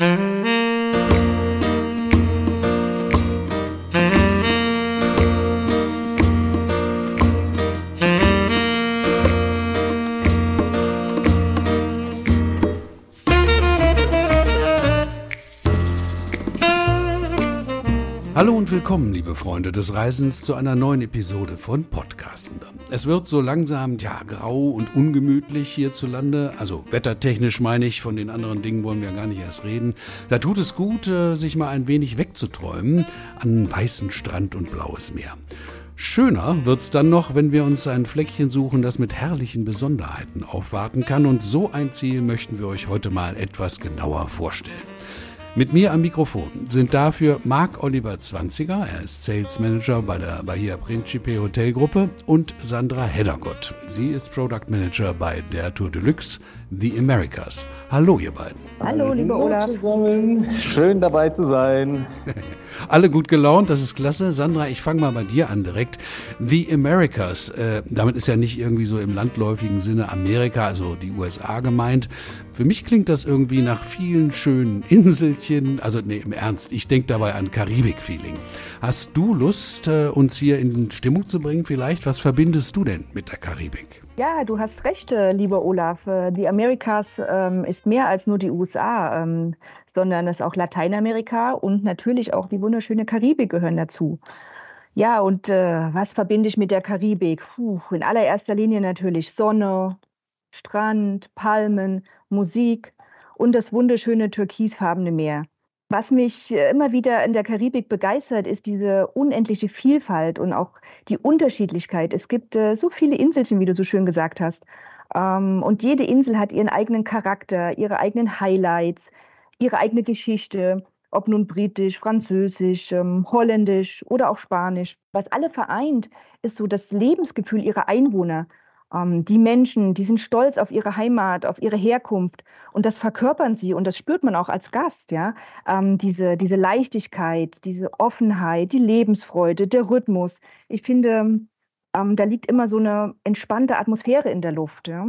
Hallo und willkommen, liebe Freunde des Reisens, zu einer neuen Episode von Podcastender. Es wird so langsam, ja, grau und ungemütlich hierzulande. Also wettertechnisch meine ich, von den anderen Dingen wollen wir gar nicht erst reden. Da tut es gut, äh, sich mal ein wenig wegzuträumen an weißen Strand und blaues Meer. Schöner wird's dann noch, wenn wir uns ein Fleckchen suchen, das mit herrlichen Besonderheiten aufwarten kann. Und so ein Ziel möchten wir euch heute mal etwas genauer vorstellen. Mit mir am Mikrofon sind dafür Marc Oliver Zwanziger, er ist Sales Manager bei der Bahia Principe Hotelgruppe und Sandra Heddergott. Sie ist Product Manager bei der Tour Deluxe The Americas. Hallo ihr beiden. Hallo, lieber Olaf. zusammen. Schön dabei zu sein. Alle gut gelaunt, das ist klasse. Sandra, ich fange mal bei dir an direkt. The Americas, äh, damit ist ja nicht irgendwie so im landläufigen Sinne Amerika, also die USA gemeint. Für mich klingt das irgendwie nach vielen schönen Inselchen. Also nee, im Ernst, ich denke dabei an Karibik-Feeling. Hast du Lust, äh, uns hier in Stimmung zu bringen vielleicht? Was verbindest du denn mit der Karibik? Ja, du hast recht, äh, lieber Olaf. Äh, die Amerikas ähm, ist mehr als nur die USA, ähm, sondern es ist auch Lateinamerika und natürlich auch die wunderschöne Karibik gehören dazu. Ja, und äh, was verbinde ich mit der Karibik? Puh, in allererster Linie natürlich Sonne, Strand, Palmen, Musik und das wunderschöne türkisfarbene Meer. Was mich äh, immer wieder in der Karibik begeistert, ist diese unendliche Vielfalt und auch die Unterschiedlichkeit. Es gibt äh, so viele Inselchen, wie du so schön gesagt hast. Ähm, und jede Insel hat ihren eigenen Charakter, ihre eigenen Highlights, ihre eigene Geschichte, ob nun britisch, französisch, ähm, holländisch oder auch spanisch. Was alle vereint, ist so das Lebensgefühl ihrer Einwohner. Ähm, die Menschen, die sind stolz auf ihre Heimat, auf ihre Herkunft und das verkörpern sie und das spürt man auch als Gast, ja. Ähm, diese, diese Leichtigkeit, diese Offenheit, die Lebensfreude, der Rhythmus. Ich finde, ähm, da liegt immer so eine entspannte Atmosphäre in der Luft, ja.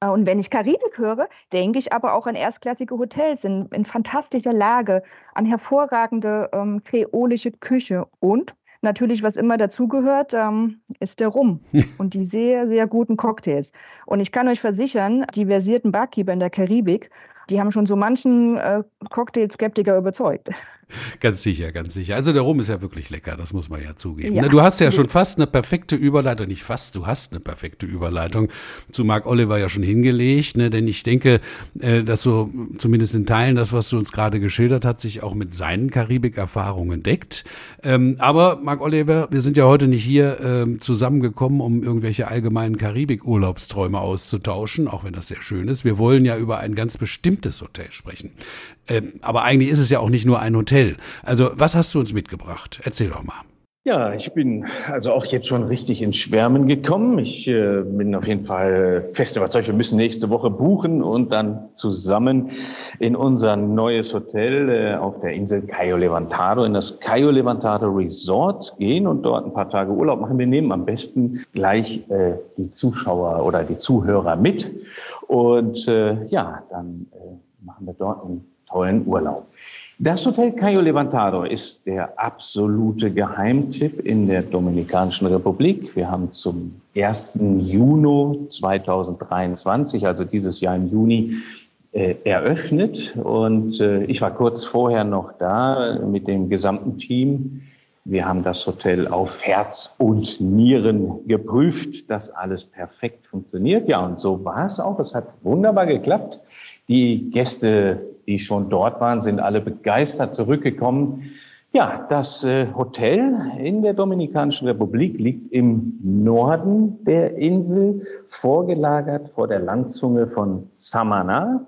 Äh, und wenn ich Karibik höre, denke ich aber auch an erstklassige Hotels in, in fantastischer Lage, an hervorragende ähm, kreolische Küche und Natürlich, was immer dazugehört, ähm, ist der Rum und die sehr, sehr guten Cocktails. Und ich kann euch versichern, die versierten Barkeeper in der Karibik, die haben schon so manchen äh, Cocktail-Skeptiker überzeugt. Ganz sicher, ganz sicher. Also der Rum ist ja wirklich lecker, das muss man ja zugeben. Ja. Du hast ja schon fast eine perfekte Überleitung, nicht fast, du hast eine perfekte Überleitung zu Mark Oliver ja schon hingelegt, ne? denn ich denke, äh, dass so zumindest in Teilen das, was du uns gerade geschildert hast, sich auch mit seinen Karibik-Erfahrungen deckt. Ähm, aber Mark Oliver, wir sind ja heute nicht hier ähm, zusammengekommen, um irgendwelche allgemeinen Karibik-Urlaubsträume auszutauschen, auch wenn das sehr schön ist. Wir wollen ja über ein ganz bestimmtes Hotel sprechen. Ähm, aber eigentlich ist es ja auch nicht nur ein Hotel. Also was hast du uns mitgebracht? Erzähl doch mal. Ja, ich bin also auch jetzt schon richtig ins Schwärmen gekommen. Ich äh, bin auf jeden Fall fest überzeugt, wir müssen nächste Woche buchen und dann zusammen in unser neues Hotel äh, auf der Insel Cayo Levantado, in das Cayo Levantado Resort gehen und dort ein paar Tage Urlaub machen. Wir nehmen am besten gleich äh, die Zuschauer oder die Zuhörer mit und äh, ja, dann äh, machen wir dort einen tollen Urlaub. Das Hotel Cayo Levantado ist der absolute Geheimtipp in der Dominikanischen Republik. Wir haben zum 1. Juni 2023, also dieses Jahr im Juni, äh, eröffnet. Und äh, ich war kurz vorher noch da mit dem gesamten Team. Wir haben das Hotel auf Herz und Nieren geprüft, dass alles perfekt funktioniert. Ja, und so war es auch. Es hat wunderbar geklappt. Die Gäste die schon dort waren, sind alle begeistert zurückgekommen. Ja, das äh, Hotel in der Dominikanischen Republik liegt im Norden der Insel, vorgelagert vor der Landzunge von Samana.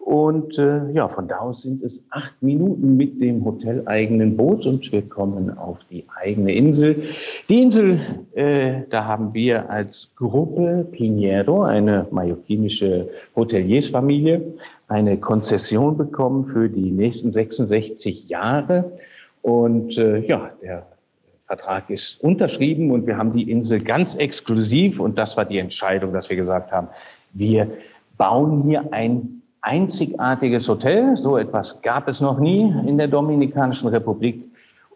Und äh, ja, von da aus sind es acht Minuten mit dem hoteleigenen Boot und wir kommen auf die eigene Insel. Die Insel, äh, da haben wir als Gruppe Pinheiro, eine mallorquinische Hoteliersfamilie, eine Konzession bekommen für die nächsten 66 Jahre. Und äh, ja, der Vertrag ist unterschrieben und wir haben die Insel ganz exklusiv und das war die Entscheidung, dass wir gesagt haben, wir bauen hier ein einzigartiges Hotel. So etwas gab es noch nie in der Dominikanischen Republik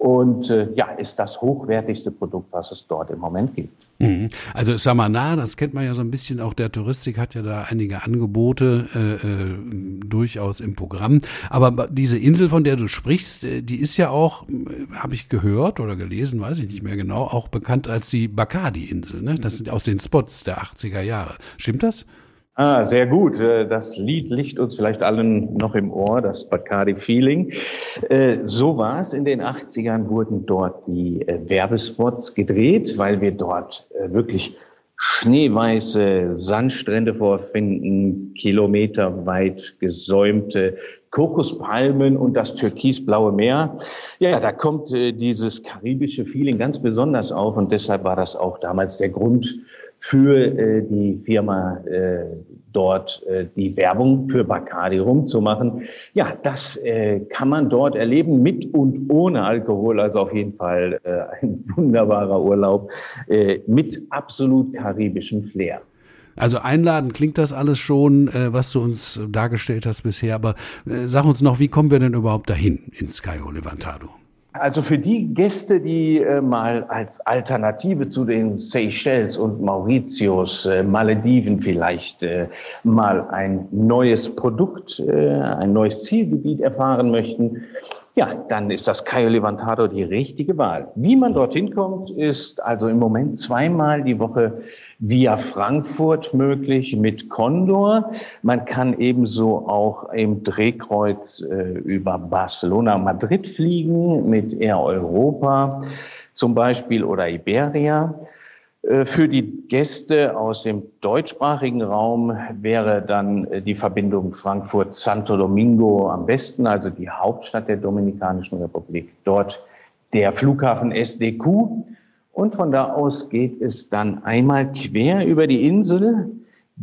und äh, ja, ist das hochwertigste Produkt, was es dort im Moment gibt. Mhm. Also Samana, das kennt man ja so ein bisschen, auch der Touristik hat ja da einige Angebote äh, äh, durchaus im Programm. Aber diese Insel, von der du sprichst, äh, die ist ja auch, äh, habe ich gehört oder gelesen, weiß ich nicht mehr genau, auch bekannt als die Bacardi-Insel. Ne? Das sind aus den Spots der 80er Jahre. Stimmt das? Ah, sehr gut. Äh, das Lied liegt uns vielleicht allen noch im Ohr, das Bacardi Feeling. Äh, so war es. In den 80ern wurden dort die äh, Werbespots gedreht, weil wir dort wirklich schneeweiße Sandstrände vorfinden, kilometerweit gesäumte Kokospalmen und das türkisblaue Meer. Ja, da kommt dieses karibische Feeling ganz besonders auf und deshalb war das auch damals der Grund für äh, die Firma äh, dort äh, die Werbung für Bacardi rumzumachen. Ja, das äh, kann man dort erleben mit und ohne Alkohol. Also auf jeden Fall äh, ein wunderbarer Urlaub äh, mit absolut karibischem Flair. Also einladen klingt das alles schon, äh, was du uns dargestellt hast bisher. Aber äh, sag uns noch, wie kommen wir denn überhaupt dahin ins Cayo Levantado? Also für die Gäste, die äh, mal als Alternative zu den Seychelles und Mauritius, äh, Malediven vielleicht äh, mal ein neues Produkt, äh, ein neues Zielgebiet erfahren möchten, ja, dann ist das Cayo Levantado die richtige Wahl. Wie man dorthin kommt, ist also im Moment zweimal die Woche via Frankfurt möglich mit Condor. Man kann ebenso auch im Drehkreuz äh, über Barcelona, Madrid fliegen mit Air Europa zum Beispiel oder Iberia. Äh, für die Gäste aus dem deutschsprachigen Raum wäre dann äh, die Verbindung Frankfurt-Santo Domingo am besten, also die Hauptstadt der Dominikanischen Republik. Dort der Flughafen SDQ. Und von da aus geht es dann einmal quer über die Insel,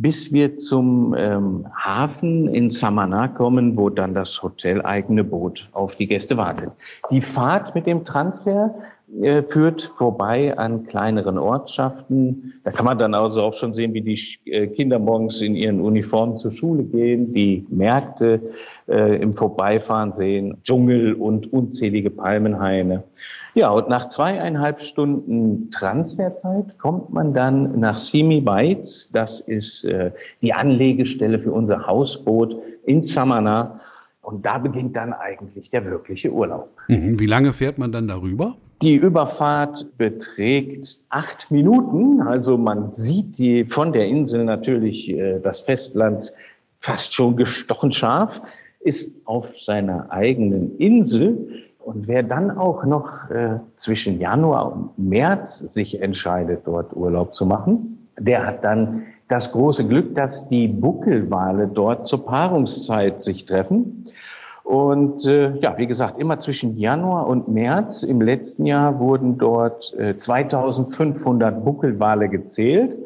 bis wir zum ähm, Hafen in Samana kommen, wo dann das hoteleigene Boot auf die Gäste wartet. Die Fahrt mit dem Transfer äh, führt vorbei an kleineren Ortschaften. Da kann man dann also auch schon sehen, wie die äh, Kinder morgens in ihren Uniformen zur Schule gehen, die Märkte äh, im Vorbeifahren sehen, Dschungel und unzählige Palmenhaine. Ja, und nach zweieinhalb Stunden Transferzeit kommt man dann nach Simi Bites. Das ist äh, die Anlegestelle für unser Hausboot in Samana. Und da beginnt dann eigentlich der wirkliche Urlaub. Mhm. Wie lange fährt man dann darüber? Die Überfahrt beträgt acht Minuten. Also man sieht die von der Insel natürlich äh, das Festland fast schon gestochen scharf, ist auf seiner eigenen Insel. Und wer dann auch noch äh, zwischen Januar und März sich entscheidet, dort Urlaub zu machen, der hat dann das große Glück, dass die Buckelwale dort zur Paarungszeit sich treffen. Und äh, ja, wie gesagt, immer zwischen Januar und März im letzten Jahr wurden dort äh, 2500 Buckelwale gezählt.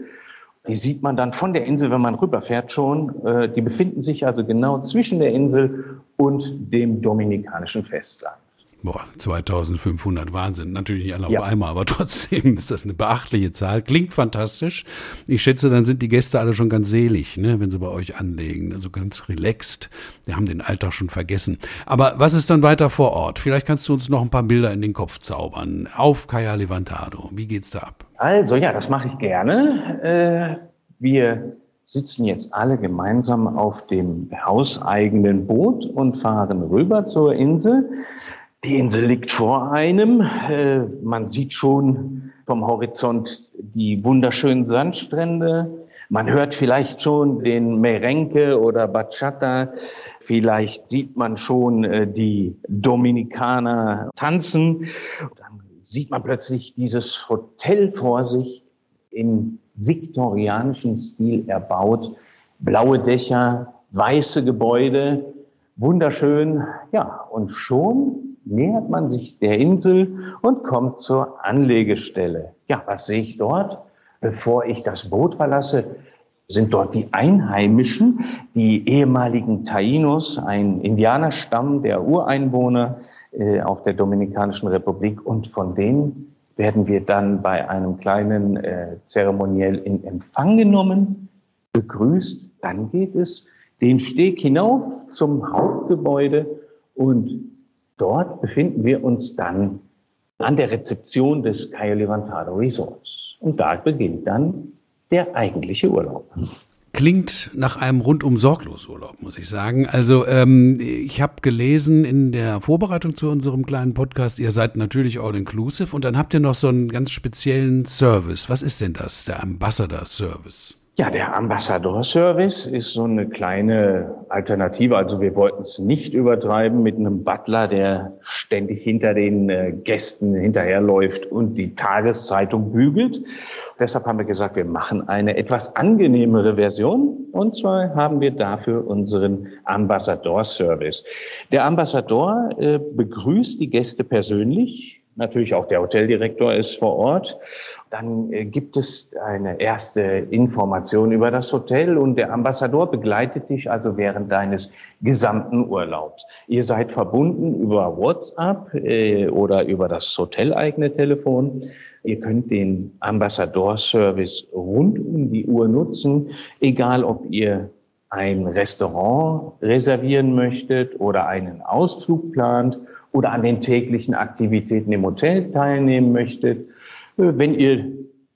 Die sieht man dann von der Insel, wenn man rüberfährt schon. Äh, die befinden sich also genau zwischen der Insel und dem dominikanischen Festland. Boah, 2500 Wahnsinn. Natürlich nicht alle ja. auf einmal, aber trotzdem ist das eine beachtliche Zahl. Klingt fantastisch. Ich schätze, dann sind die Gäste alle schon ganz selig, ne, wenn sie bei euch anlegen. Also ganz relaxed. Wir haben den Alltag schon vergessen. Aber was ist dann weiter vor Ort? Vielleicht kannst du uns noch ein paar Bilder in den Kopf zaubern. Auf Kaya Levantado. Wie geht's da ab? Also ja, das mache ich gerne. Äh, wir sitzen jetzt alle gemeinsam auf dem hauseigenen Boot und fahren rüber zur Insel. Die Insel liegt vor einem. Äh, man sieht schon vom Horizont die wunderschönen Sandstrände. Man hört vielleicht schon den Merenke oder Bachata. Vielleicht sieht man schon äh, die Dominikaner tanzen. Dann sieht man plötzlich dieses Hotel vor sich im viktorianischen Stil erbaut. Blaue Dächer, weiße Gebäude, wunderschön. Ja, und schon nähert man sich der Insel und kommt zur Anlegestelle. Ja, was sehe ich dort? Bevor ich das Boot verlasse, sind dort die Einheimischen, die ehemaligen Tainos, ein Indianerstamm der Ureinwohner äh, auf der Dominikanischen Republik. Und von denen werden wir dann bei einem kleinen äh, Zeremoniell in Empfang genommen, begrüßt. Dann geht es den Steg hinauf zum Hauptgebäude und dort befinden wir uns dann an der Rezeption des Cayo Levantado Resorts. Und da beginnt dann der eigentliche Urlaub. Klingt nach einem rundum sorglos Urlaub, muss ich sagen. Also ähm, ich habe gelesen in der Vorbereitung zu unserem kleinen Podcast, ihr seid natürlich all inclusive und dann habt ihr noch so einen ganz speziellen Service. Was ist denn das, der Ambassador Service? Ja, der Ambassador-Service ist so eine kleine Alternative. Also wir wollten es nicht übertreiben mit einem Butler, der ständig hinter den äh, Gästen hinterherläuft und die Tageszeitung bügelt. Deshalb haben wir gesagt, wir machen eine etwas angenehmere Version. Und zwar haben wir dafür unseren Ambassador-Service. Der Ambassador äh, begrüßt die Gäste persönlich. Natürlich auch der Hoteldirektor ist vor Ort dann äh, gibt es eine erste Information über das Hotel und der Ambassador begleitet dich also während deines gesamten Urlaubs. Ihr seid verbunden über WhatsApp äh, oder über das hoteleigene Telefon. Ihr könnt den Ambassador-Service rund um die Uhr nutzen, egal ob ihr ein Restaurant reservieren möchtet oder einen Ausflug plant oder an den täglichen Aktivitäten im Hotel teilnehmen möchtet wenn ihr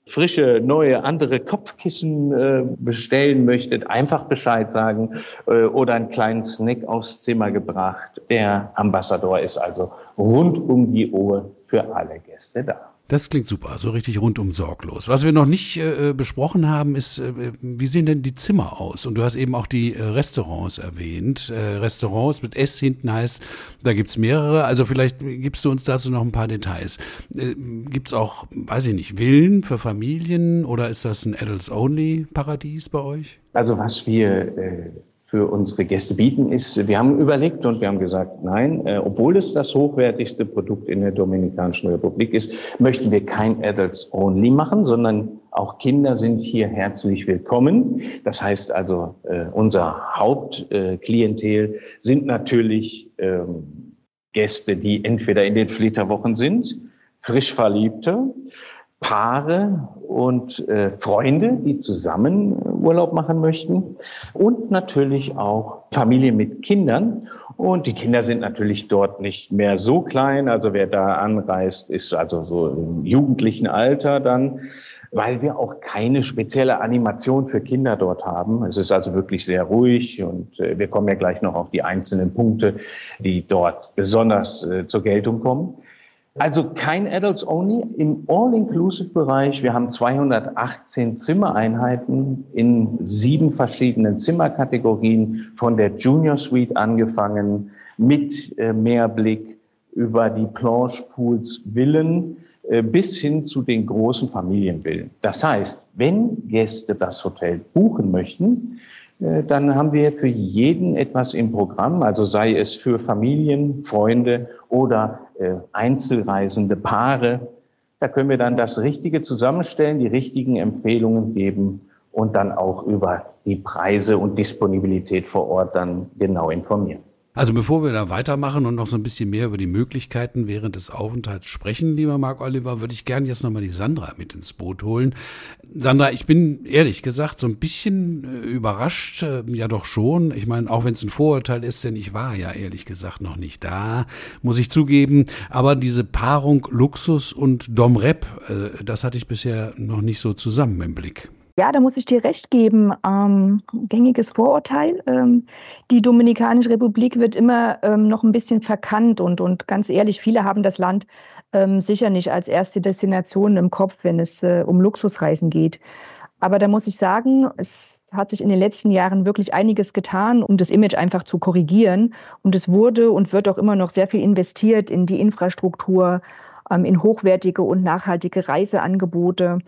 frische, neue, andere Kopfkissen äh, bestellen möchtet, einfach Bescheid sagen äh, oder einen kleinen Snack aufs Zimmer gebracht. Der Ambassador ist also rund um die Uhr für alle Gäste da. Das klingt super, so richtig rundum sorglos. Was wir noch nicht äh, besprochen haben, ist, äh, wie sehen denn die Zimmer aus? Und du hast eben auch die äh, Restaurants erwähnt. Äh, Restaurants mit S hinten heißt, da gibt's mehrere. Also vielleicht gibst du uns dazu noch ein paar Details. Äh, gibt's auch, weiß ich nicht, Villen für Familien oder ist das ein Adults-Only-Paradies bei euch? Also was wir äh, für unsere Gäste bieten, ist, wir haben überlegt und wir haben gesagt, nein, äh, obwohl es das hochwertigste Produkt in der Dominikanischen Republik ist, möchten wir kein Adults Only machen, sondern auch Kinder sind hier herzlich willkommen. Das heißt also, äh, unser Hauptklientel äh, sind natürlich ähm, Gäste, die entweder in den Flitterwochen sind, frisch Verliebte, Paare und äh, Freunde, die zusammen äh, Urlaub machen möchten und natürlich auch Familien mit Kindern. Und die Kinder sind natürlich dort nicht mehr so klein. Also wer da anreist, ist also so im jugendlichen Alter dann, weil wir auch keine spezielle Animation für Kinder dort haben. Es ist also wirklich sehr ruhig und äh, wir kommen ja gleich noch auf die einzelnen Punkte, die dort besonders äh, zur Geltung kommen. Also kein Adults Only im All-Inclusive-Bereich. Wir haben 218 Zimmereinheiten in sieben verschiedenen Zimmerkategorien, von der Junior Suite angefangen, mit äh, Meerblick über die Planche Pools Villen äh, bis hin zu den großen Familienvillen. Das heißt, wenn Gäste das Hotel buchen möchten, äh, dann haben wir für jeden etwas im Programm, also sei es für Familien, Freunde oder äh, einzelreisende Paare. Da können wir dann das Richtige zusammenstellen, die richtigen Empfehlungen geben und dann auch über die Preise und Disponibilität vor Ort dann genau informieren. Also bevor wir da weitermachen und noch so ein bisschen mehr über die Möglichkeiten während des Aufenthalts sprechen, lieber Marc Oliver, würde ich gerne jetzt nochmal die Sandra mit ins Boot holen. Sandra, ich bin ehrlich gesagt so ein bisschen äh, überrascht, äh, ja doch schon. Ich meine, auch wenn es ein Vorurteil ist, denn ich war ja ehrlich gesagt noch nicht da, muss ich zugeben. Aber diese Paarung Luxus und Domrep, äh, das hatte ich bisher noch nicht so zusammen im Blick. Ja, da muss ich dir recht geben. Ähm, gängiges Vorurteil. Ähm, die Dominikanische Republik wird immer ähm, noch ein bisschen verkannt und, und ganz ehrlich, viele haben das Land ähm, sicher nicht als erste Destination im Kopf, wenn es äh, um Luxusreisen geht. Aber da muss ich sagen, es hat sich in den letzten Jahren wirklich einiges getan, um das Image einfach zu korrigieren. Und es wurde und wird auch immer noch sehr viel investiert in die Infrastruktur, ähm, in hochwertige und nachhaltige Reiseangebote.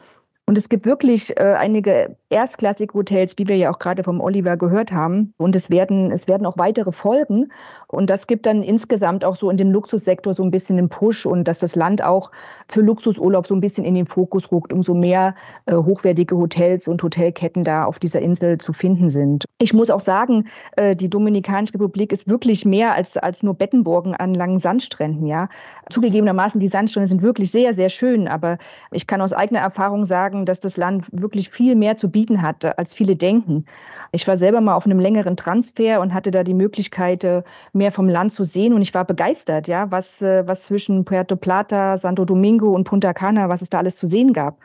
Und es gibt wirklich äh, einige erstklassige Hotels, wie wir ja auch gerade vom Oliver gehört haben. Und es werden, es werden auch weitere folgen. Und das gibt dann insgesamt auch so in dem Luxussektor so ein bisschen einen Push und dass das Land auch für Luxusurlaub so ein bisschen in den Fokus rückt, umso mehr äh, hochwertige Hotels und Hotelketten da auf dieser Insel zu finden sind. Ich muss auch sagen, äh, die Dominikanische Republik ist wirklich mehr als, als nur Bettenburgen an langen Sandstränden, ja. Zugegebenermaßen, die Sandstrände sind wirklich sehr, sehr schön, aber ich kann aus eigener Erfahrung sagen, dass das Land wirklich viel mehr zu bieten bieten hat, als viele denken. Ich war selber mal auf einem längeren Transfer und hatte da die Möglichkeit, äh, mehr vom Land zu sehen und ich war begeistert, ja, was, äh, was zwischen Puerto Plata, Santo Domingo und Punta Cana, was es da alles zu sehen gab.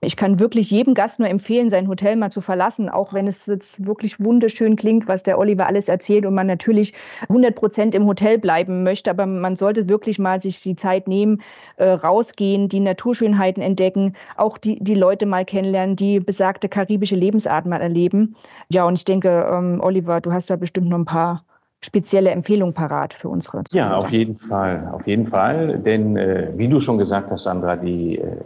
Ich kann wirklich jedem Gast nur empfehlen, sein Hotel mal zu verlassen, auch wenn es jetzt wirklich wunderschön klingt, was der Oliver alles erzählt und man natürlich 100 Prozent im Hotel bleiben möchte. Aber man sollte wirklich mal sich die Zeit nehmen, äh, rausgehen, die Naturschönheiten entdecken, auch die, die Leute mal kennenlernen, die besagte karibische Lebensart mal erleben. Ja, und ich denke, ähm, Oliver, du hast da bestimmt noch ein paar spezielle Empfehlungen parat für unsere Zuhörer. Ja, auf jeden Fall, auf jeden Fall. Denn äh, wie du schon gesagt hast, Sandra, die äh,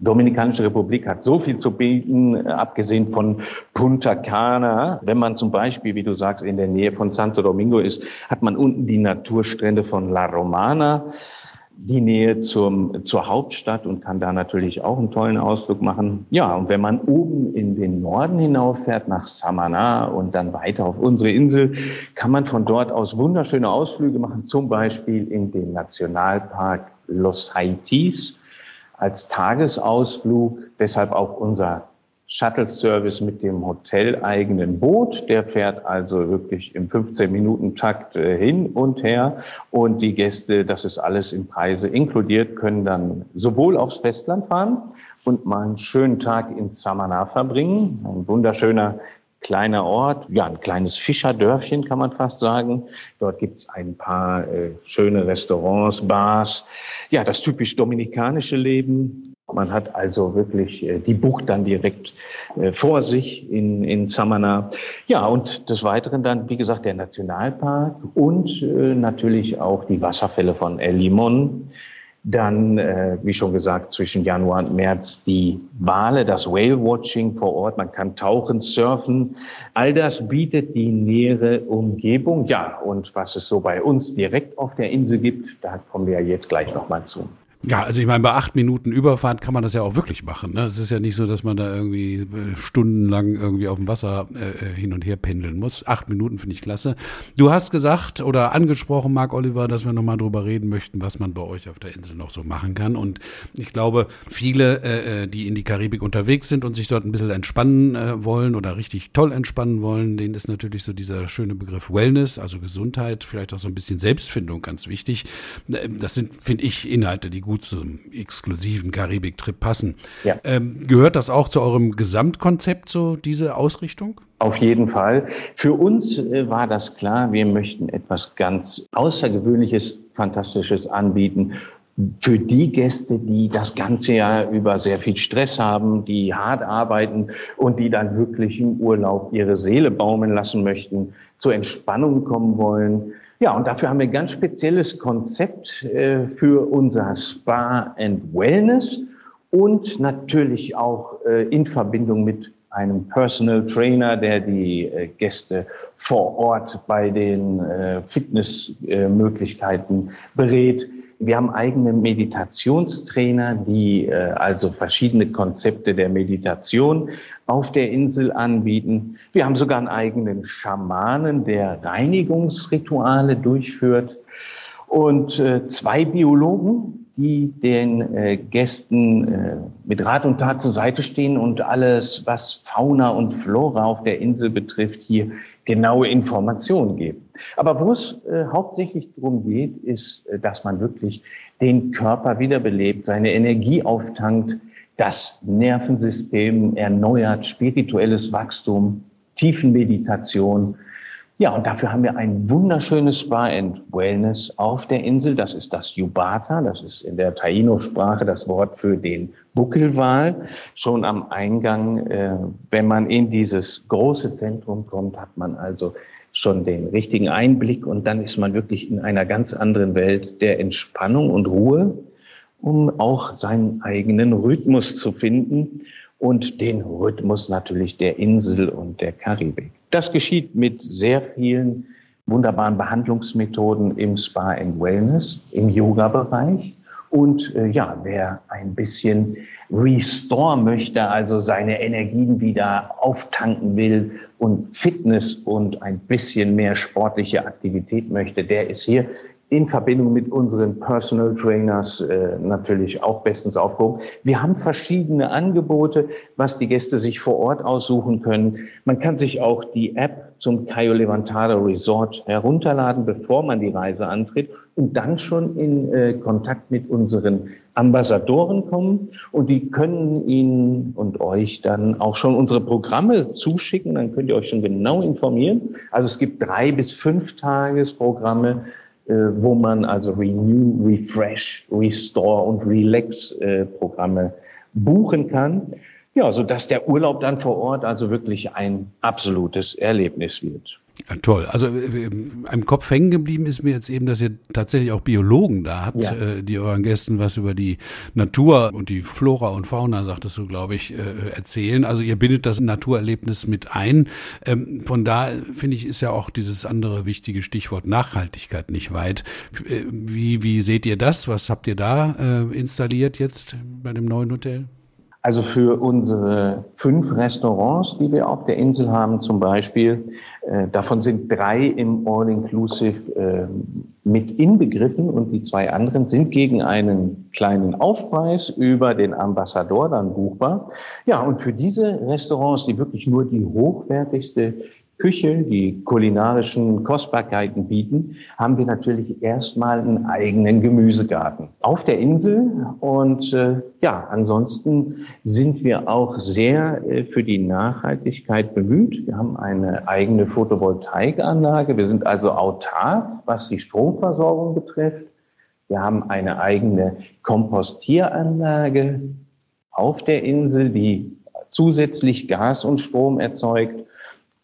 Dominikanische Republik hat so viel zu bieten, äh, abgesehen von Punta Cana. Wenn man zum Beispiel, wie du sagst, in der Nähe von Santo Domingo ist, hat man unten die Naturstrände von La Romana, die Nähe zum, zur Hauptstadt und kann da natürlich auch einen tollen Ausflug machen. Ja, und wenn man oben in den Norden hinauffährt, nach Samana und dann weiter auf unsere Insel, kann man von dort aus wunderschöne Ausflüge machen, zum Beispiel in den Nationalpark Los Haitis als Tagesausflug. Deshalb auch unser Shuttle-Service mit dem hoteleigenen Boot. Der fährt also wirklich im 15-Minuten-Takt äh, hin und her. Und die Gäste, das ist alles in Preise inkludiert, können dann sowohl aufs Festland fahren und mal einen schönen Tag in Samana verbringen. Ein wunderschöner kleiner Ort, ja, ein kleines Fischerdörfchen kann man fast sagen. Dort gibt's ein paar äh, schöne Restaurants, Bars. Ja, das typisch dominikanische Leben. Man hat also wirklich äh, die Bucht dann direkt äh, vor sich in, in Samana. Ja, und des Weiteren dann, wie gesagt, der Nationalpark und äh, natürlich auch die Wasserfälle von El Limon. Dann, äh, wie schon gesagt, zwischen Januar und März die Wale, das Whale-Watching vor Ort. Man kann tauchen, surfen. All das bietet die nähere Umgebung. Ja, und was es so bei uns direkt auf der Insel gibt, da kommen wir jetzt gleich nochmal zu. Ja, also ich meine, bei acht Minuten Überfahrt kann man das ja auch wirklich machen. Ne? Es ist ja nicht so, dass man da irgendwie äh, stundenlang irgendwie auf dem Wasser äh, äh, hin und her pendeln muss. Acht Minuten finde ich klasse. Du hast gesagt oder angesprochen, Marc Oliver, dass wir nochmal drüber reden möchten, was man bei euch auf der Insel noch so machen kann. Und ich glaube, viele, äh, äh, die in die Karibik unterwegs sind und sich dort ein bisschen entspannen äh, wollen oder richtig toll entspannen wollen, denen ist natürlich so dieser schöne Begriff Wellness, also Gesundheit, vielleicht auch so ein bisschen Selbstfindung ganz wichtig. Das sind, finde ich, Inhalte, die gut zum exklusiven Karibik-Trip passen. Ja. Ähm, gehört das auch zu eurem Gesamtkonzept, so diese Ausrichtung? Auf jeden Fall. Für uns äh, war das klar, wir möchten etwas ganz Außergewöhnliches, Fantastisches anbieten. Für die Gäste, die das ganze Jahr über sehr viel Stress haben, die hart arbeiten und die dann wirklich im Urlaub ihre Seele baumeln lassen möchten, zur Entspannung kommen wollen, ja, und dafür haben wir ein ganz spezielles Konzept äh, für unser Spa and Wellness und natürlich auch äh, in Verbindung mit einem Personal Trainer, der die äh, Gäste vor Ort bei den Fitnessmöglichkeiten berät. Wir haben eigene Meditationstrainer, die äh, also verschiedene Konzepte der Meditation auf der Insel anbieten. Wir haben sogar einen eigenen Schamanen, der Reinigungsrituale durchführt. Und äh, zwei Biologen, die den äh, Gästen äh, mit Rat und Tat zur Seite stehen und alles, was Fauna und Flora auf der Insel betrifft, hier genaue Informationen geben. Aber wo es äh, hauptsächlich darum geht, ist, äh, dass man wirklich den Körper wiederbelebt, seine Energie auftankt, das Nervensystem erneuert, spirituelles Wachstum, Tiefenmeditation, ja, und dafür haben wir ein wunderschönes Spa and Wellness auf der Insel. Das ist das Yubata. Das ist in der Taino-Sprache das Wort für den Buckelwal. Schon am Eingang, äh, wenn man in dieses große Zentrum kommt, hat man also schon den richtigen Einblick und dann ist man wirklich in einer ganz anderen Welt der Entspannung und Ruhe, um auch seinen eigenen Rhythmus zu finden und den Rhythmus natürlich der Insel und der Karibik. Das geschieht mit sehr vielen wunderbaren Behandlungsmethoden im Spa and Wellness, im Yoga-Bereich. Und äh, ja, wer ein bisschen restore möchte, also seine Energien wieder auftanken will und Fitness und ein bisschen mehr sportliche Aktivität möchte, der ist hier in Verbindung mit unseren Personal Trainers äh, natürlich auch bestens aufgehoben. Wir haben verschiedene Angebote, was die Gäste sich vor Ort aussuchen können. Man kann sich auch die App zum Cayo Levantado Resort herunterladen, bevor man die Reise antritt und dann schon in äh, Kontakt mit unseren Ambassadoren kommen und die können Ihnen und euch dann auch schon unsere Programme zuschicken. Dann könnt ihr euch schon genau informieren. Also es gibt drei bis fünf Tagesprogramme wo man also Renew, Refresh, Restore und Relax äh, Programme buchen kann. Ja, so dass der Urlaub dann vor Ort also wirklich ein absolutes Erlebnis wird. Ja, toll. Also äh, im Kopf hängen geblieben ist mir jetzt eben, dass ihr tatsächlich auch Biologen da habt, ja. äh, die euren Gästen was über die Natur und die Flora und Fauna, sagtest du, glaube ich, äh, erzählen. Also ihr bindet das Naturerlebnis mit ein. Ähm, von da finde ich, ist ja auch dieses andere wichtige Stichwort Nachhaltigkeit nicht weit. Äh, wie, wie seht ihr das? Was habt ihr da äh, installiert jetzt bei dem neuen Hotel? Also für unsere fünf Restaurants, die wir auf der Insel haben zum Beispiel, äh, davon sind drei im All-Inclusive äh, mit inbegriffen und die zwei anderen sind gegen einen kleinen Aufpreis über den Ambassador dann buchbar. Ja, und für diese Restaurants, die wirklich nur die hochwertigste Küche, die kulinarischen Kostbarkeiten bieten, haben wir natürlich erstmal einen eigenen Gemüsegarten auf der Insel. Und äh, ja, ansonsten sind wir auch sehr äh, für die Nachhaltigkeit bemüht. Wir haben eine eigene Photovoltaikanlage. Wir sind also autark, was die Stromversorgung betrifft. Wir haben eine eigene Kompostieranlage auf der Insel, die zusätzlich Gas und Strom erzeugt.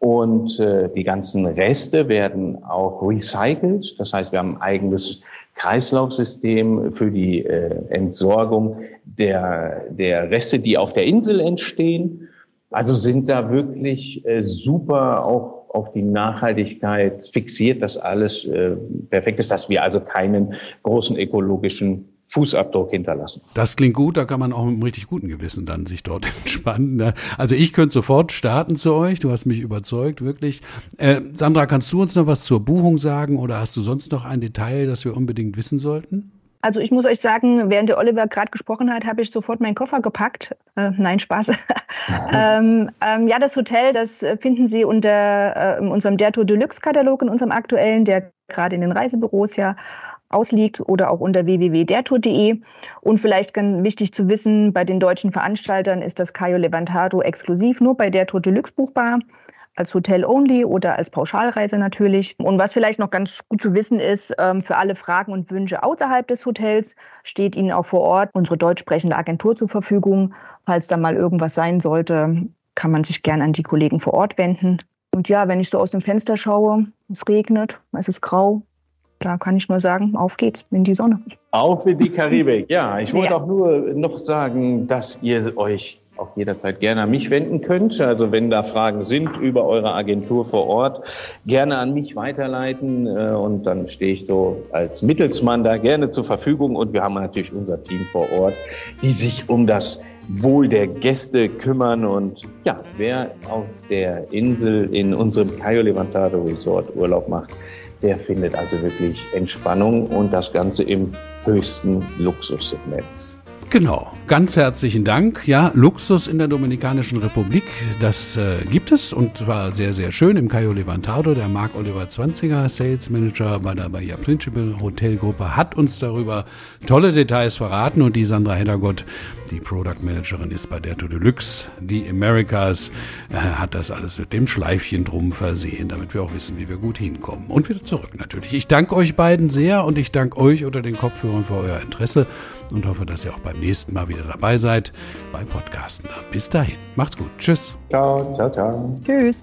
Und äh, die ganzen Reste werden auch recycelt. Das heißt, wir haben ein eigenes Kreislaufsystem für die äh, Entsorgung der, der Reste, die auf der Insel entstehen. Also sind da wirklich äh, super auch auf die Nachhaltigkeit fixiert, dass alles äh, perfekt ist, dass wir also keinen großen ökologischen Fußabdruck hinterlassen. Das klingt gut, da kann man auch mit einem richtig guten Gewissen dann sich dort entspannen. Ne? Also ich könnte sofort starten zu euch, du hast mich überzeugt, wirklich. Äh, Sandra, kannst du uns noch was zur Buchung sagen oder hast du sonst noch ein Detail, das wir unbedingt wissen sollten? Also ich muss euch sagen, während der Oliver gerade gesprochen hat, habe ich sofort meinen Koffer gepackt. Äh, nein, Spaß. ähm, ähm, ja, das Hotel, das finden Sie unter äh, unserem Der Tour Deluxe Katalog, in unserem aktuellen, der gerade in den Reisebüros ja ausliegt oder auch unter www.dertour.de. Und vielleicht ganz wichtig zu wissen, bei den deutschen Veranstaltern ist das Cayo Levantado exklusiv nur bei der Tour Deluxe buchbar als Hotel Only oder als Pauschalreise natürlich. Und was vielleicht noch ganz gut zu wissen ist, ähm, für alle Fragen und Wünsche außerhalb des Hotels steht Ihnen auch vor Ort unsere deutsch sprechende Agentur zur Verfügung. Falls da mal irgendwas sein sollte, kann man sich gern an die Kollegen vor Ort wenden. Und ja, wenn ich so aus dem Fenster schaue, es regnet, es ist grau, da kann ich nur sagen, auf geht's in die Sonne. Auf in die Karibik. Ja, ich wollte ja. auch nur noch sagen, dass ihr euch auch jederzeit gerne an mich wenden könnt. Also wenn da Fragen sind über eure Agentur vor Ort, gerne an mich weiterleiten äh, und dann stehe ich so als Mittelsmann da gerne zur Verfügung und wir haben natürlich unser Team vor Ort, die sich um das Wohl der Gäste kümmern und ja, wer auf der Insel in unserem Cayo Levantado Resort Urlaub macht, der findet also wirklich Entspannung und das Ganze im höchsten Luxussegment. Genau, ganz herzlichen Dank. Ja, Luxus in der Dominikanischen Republik, das äh, gibt es und zwar sehr, sehr schön im Cayo Levantado. Der Marc Oliver Zwanziger, Sales Manager bei der Bahia Principal Hotelgruppe, hat uns darüber tolle Details verraten und die Sandra Heddergott, die Product Managerin, ist bei der To Deluxe. Die Americas äh, hat das alles mit dem Schleifchen drum versehen, damit wir auch wissen, wie wir gut hinkommen. Und wieder zurück natürlich. Ich danke euch beiden sehr und ich danke euch unter den Kopfhörern für euer Interesse und hoffe, dass ihr auch beim nächsten Mal wieder dabei seid beim Podcasten. Bis dahin, macht's gut. Tschüss. Ciao, ciao, ciao. Tschüss.